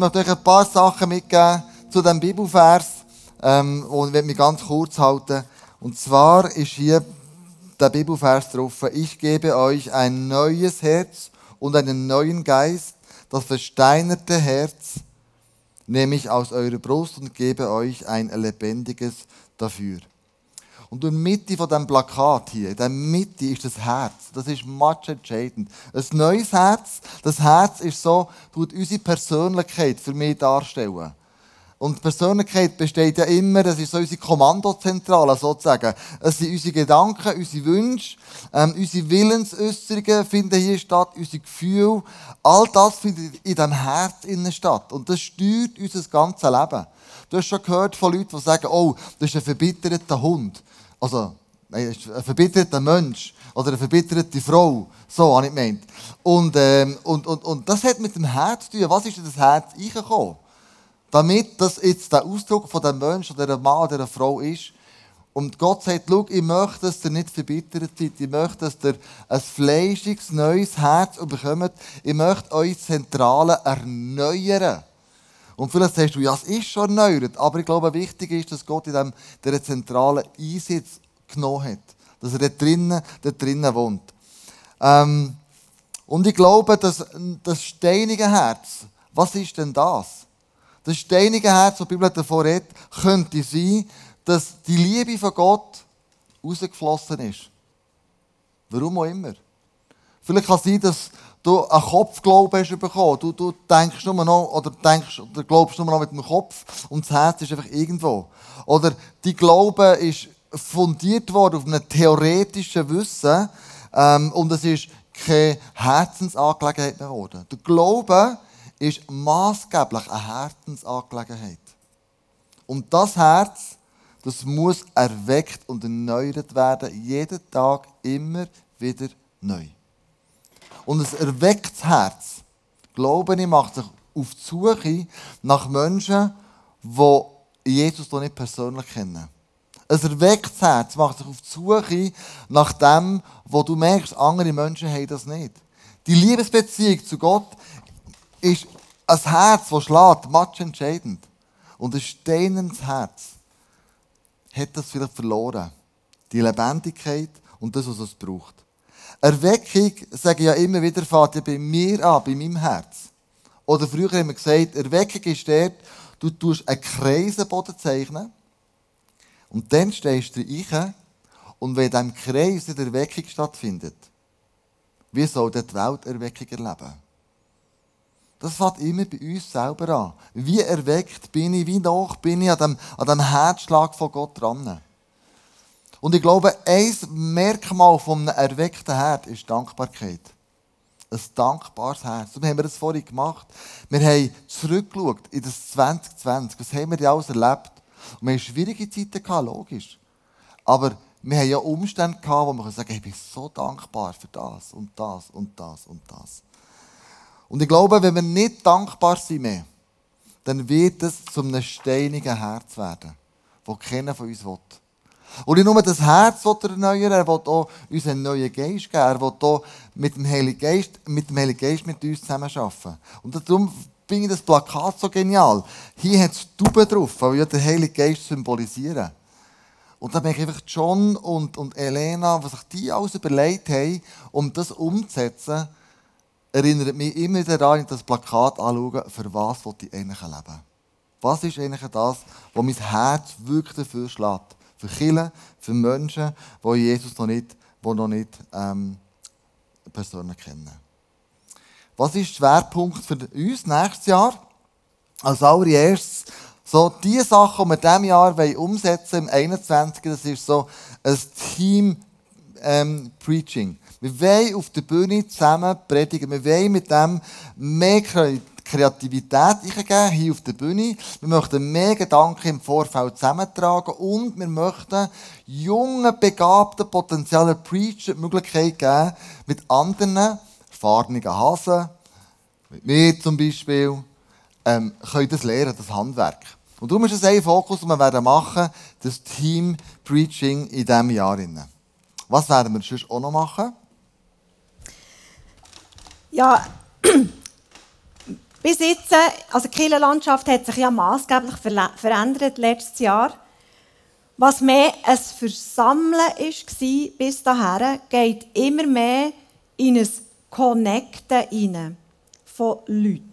möchte euch ein paar Sachen mitgeben zu diesem Bibelvers ähm, und ich mich ganz kurz halten. Und zwar ist hier der Bibelvers drauf, ich gebe euch ein neues Herz und einen neuen Geist, das versteinerte Herz nehme ich aus eurer Brust und gebe euch ein lebendiges dafür. Und in der Mitte von diesem Plakat hier, in der Mitte ist das Herz. Das ist much entscheidend. Ein neues Herz, das Herz ist so, tut unsere Persönlichkeit für mich darstellen. Und Persönlichkeit besteht ja immer, das ist so unsere Kommandozentrale sozusagen. Es sind unsere Gedanken, unsere Wünsche, ähm, unsere Willensäußerungen finden hier statt, unsere Gefühle. All das findet in diesem Herz statt. Und das steuert unser ganzes Leben. Du hast schon gehört von Leuten, die sagen, oh, das ist ein verbitterter Hund. Also, nein, ein verbitterter Mensch. Oder eine verbitterte Frau. So habe ich gemeint. Und, ähm, und, und, und das hat mit dem Herz zu tun. Was ist in das Herz reingekommen? Damit das jetzt der Ausdruck von dem Menschen, der Mann, der Frau ist. Und Gott sagt, schau, ich möchte, dass ihr nicht verbittert seid. Ich möchte, dass ihr ein fleischiges, neues Herz bekommt. Ich möchte eure Zentrale erneuern. Und vielleicht sagst du, ja, es ist schon erneuert. Aber ich glaube, wichtig ist, dass Gott in dem, dieser zentralen Einsatz genommen hat. Dass er dort drinnen, dort drinnen wohnt. Ähm, und ich glaube, dass das steinige Herz, was ist denn das? Das steinige Herz, das die Bibel davor redet, könnte sein, dass die Liebe von Gott rausgeflossen ist. Warum auch immer. Vielleicht kann es sein, dass du einen Kopfglauben hast bekommen. Du, du denkst nur noch, oder denkst, oder glaubst nur noch mit dem Kopf und das Herz ist einfach irgendwo. Oder die Glaube ist fundiert worden auf einem theoretischen Wissen ähm, und es ist keine Herzensangelegenheit geworden. Der Glaube ist maßgeblich eine Herzensangelegenheit. Und das Herz, das muss erweckt und erneuert werden, jeden Tag immer wieder neu. Und ein erwecktes Herz, glaube ich, macht sich auf die Suche nach Menschen, die Jesus noch nicht persönlich kennen. Ein erwecktes Herz macht sich auf die Suche nach dem, wo du merkst, andere Menschen haben das nicht. Die Liebesbeziehung zu Gott ist ein Herz, das schlägt, match entscheidend. Und ein steinendes Herz hat das vielleicht verloren. Die Lebendigkeit und das, was es braucht. Erweckung, sage ich ja immer wieder, fährt ja bei mir an, bei meinem Herz. Oder früher haben wir gesagt, Erweckung ist dort, du tust einen Kreis am Boden zeichnen und dann stehst du rein und wenn in diesem Kreis die Erweckung stattfindet, wie soll die Welt Erweckung erleben? Das fängt immer bei uns selber an. Wie erweckt bin ich, wie nach bin ich an dem, an dem Herzschlag von Gott dran. Und ich glaube, ein Merkmal von einem erweckten Herz ist Dankbarkeit. Ein dankbares Herz. Und haben wir das vorhin gemacht. Wir haben zurückgeschaut in das 2020. Was haben wir denn alles erlebt? Und wir hatten schwierige Zeiten, gehabt, logisch. Aber wir haben ja Umstände gehabt, wo man sagen kann, ich bin so dankbar für das und das und das und das. Und ich glaube, wenn wir nicht dankbar sind mehr, dann wird es zu einem steinigen Herz werden, das keiner von uns will. Und nicht nur das Herz will er erneuern, er will auch uns einen neuen Geist geben. Er will auch mit dem Heiligen Geist mit, dem Heiligen Geist mit uns zusammenarbeiten. Und darum finde ich das Plakat so genial. Hier hat es Tauben drauf, weil wir den Heiligen Geist symbolisieren. Und da merke ich einfach John und, und Elena, was sich die alles überlegt haben, um das umzusetzen, erinnert mich immer wieder daran, das Plakat anschauen, für was ich eigentlich leben Was ist eigentlich das, was mein Herz wirklich dafür schlägt? Für Kinder, für Menschen, die Jesus noch nicht, die noch nicht ähm, Personen kennen. Was ist der Schwerpunkt für uns nächstes Jahr? Als allererstes, so die Sachen, die wir in diesem Jahr umsetzen wollen, im 21. Das ist so ein Team ähm. Wir wollen auf der Bühne zusammen predigen. Wir wollen mit dem mehr Kreativität eingeben, hier auf der Bühne. Wir möchten mehr Gedanken im Vorfeld zusammentragen und wir möchten jungen, begabten, potenziellen Preacher die Möglichkeit geben, mit anderen erfahrenen Hasen, mit mir zum Beispiel, ähm, können das lernen, das Handwerk. Und darum ist es ein Fokus, den wir werden machen, das Team Preaching in diesem Jahr. Was werden wir sonst auch noch machen? Ja, Bis jetzt, also die Kirchenlandschaft hat sich ja maßgeblich verändert letztes Jahr. Was mehr ein Versammeln war bis dahin, geht immer mehr in ein Connecten hinein von Leuten.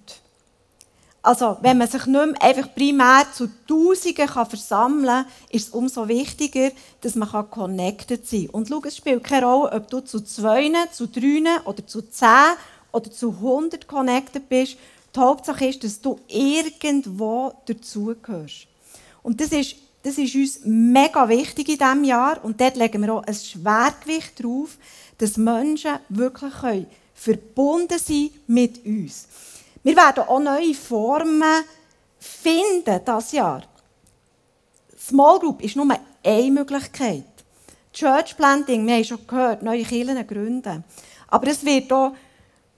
Also, wenn man sich nicht mehr einfach primär zu Tausenden kann versammeln kann, ist es umso wichtiger, dass man connected sein kann. Und schau, es spielt keine Rolle, ob du zu zwei, zu drei oder zu zehn oder zu hundert connected bist. Die Hauptsache ist, dass du irgendwo dazugehörst. Und das ist das ist uns mega wichtig in diesem Jahr und dort legen wir auch ein Schwergewicht drauf, dass Menschen wirklich verbunden sein mit uns. Wir werden auch neue Formen finden das Jahr. Small Group ist nur eine Möglichkeit. Church Planting, wir haben schon gehört, neue Kirchen gründen. Aber es wird auch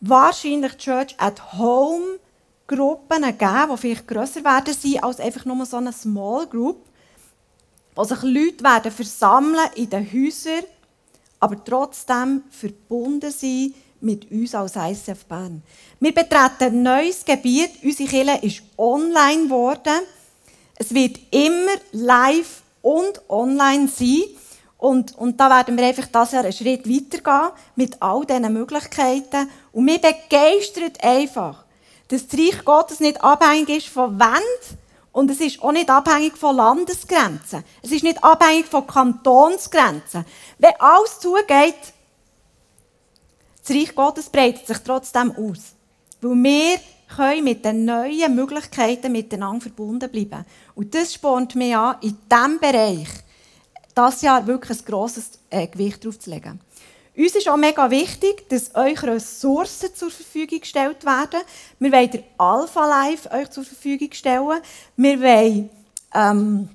wahrscheinlich Church at Home Gruppen geben, die vielleicht grösser werden sein als einfach nur so eine Small Group wo sich Leute werden versammeln in den Häusern, aber trotzdem verbunden sein mit uns als ICF Bern. Wir betreten ein neues Gebiet. Unsere Kirche ist online geworden. Es wird immer live und online sein. Und, und da werden wir einfach das Jahr einen Schritt weitergehen mit all diesen Möglichkeiten. Und mir begeistert einfach, dass das Reich Gottes nicht abhängig ist von Wänden, und es ist auch nicht abhängig von Landesgrenzen. Es ist nicht abhängig von Kantonsgrenzen. Wenn alles zugeht, das Reich Gottes breitet sich trotzdem aus. Weil wir können mit den neuen Möglichkeiten miteinander verbunden bleiben. Und das spornt mich an, in diesem Bereich das Jahr wirklich ein grosses äh, Gewicht drauf zu legen. Uns ist auch mega wichtig, dass euch Ressourcen zur Verfügung gestellt werden. Wir wollen den Alpha Live euch zur Verfügung stellen. Wir wollen, ähm,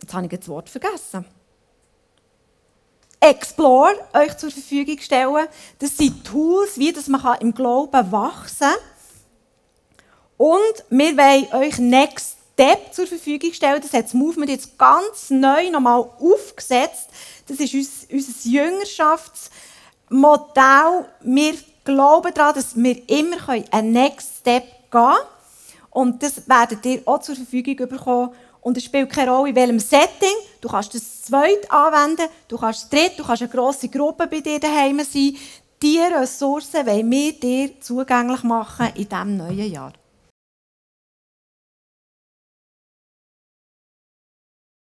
jetzt habe ich das Wort vergessen. Explore euch zur Verfügung stellen. Das sind Tools, wie das man im Glauben wachsen kann. Und wir wollen euch Next Step zur Verfügung stellen. Das hat das Movement jetzt ganz neu nochmal aufgesetzt. Das ist unser Jüngerschafts- Modell, wir glauben daran, dass wir immer einen Next Step gehen können. Und das werdet ihr auch zur Verfügung bekommen. Und es spielt keine Rolle, in welchem Setting. Du kannst das zweit anwenden, du kannst das dritt, du kannst eine grosse Gruppe bei dir daheim sein. Diese Ressourcen wollen wir dir zugänglich machen in diesem neuen Jahr.